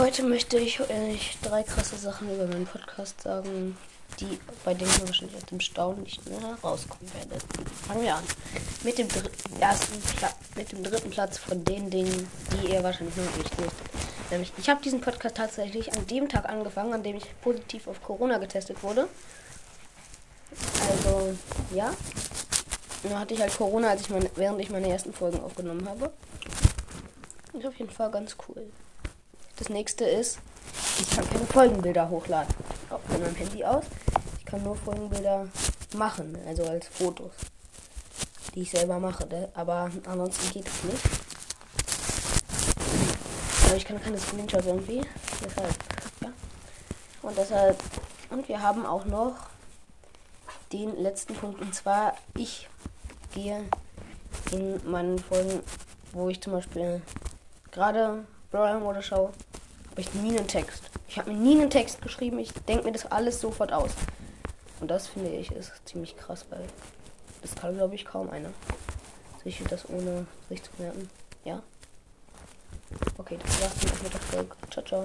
Heute möchte ich euch drei krasse Sachen über meinen Podcast sagen, die bei denen ihr wahrscheinlich aus dem Staunen nicht mehr rauskommen werdet. Fangen wir an. Mit dem, ersten mit dem dritten Platz von den Dingen, die ihr wahrscheinlich noch nicht wisst. Nämlich, ich habe diesen Podcast tatsächlich an dem Tag angefangen, an dem ich positiv auf Corona getestet wurde. Also, ja. Dann hatte ich halt Corona, als ich meine, während ich meine ersten Folgen aufgenommen habe. Ist auf jeden Fall ganz cool. Das nächste ist, ich kann keine Folgenbilder hochladen. Auch von meinem Handy aus. Ich kann nur Folgenbilder machen, also als Fotos. Die ich selber mache. Ne? Aber ansonsten geht es nicht. Aber ich kann keine Screenshots irgendwie. Deshalb, ja. Und deshalb. Und wir haben auch noch den letzten Punkt. Und zwar, ich gehe in meinen Folgen, wo ich zum Beispiel gerade Brawl Mode schaue, ich nie einen Text. Ich habe mir nie einen Text geschrieben. Ich denke mir das alles sofort aus. Und das finde ich ist ziemlich krass, weil das kann, glaube ich, kaum einer. Sich das ohne sich zu merken. Ja. Okay, das war's mit der Folge. Ciao, ciao.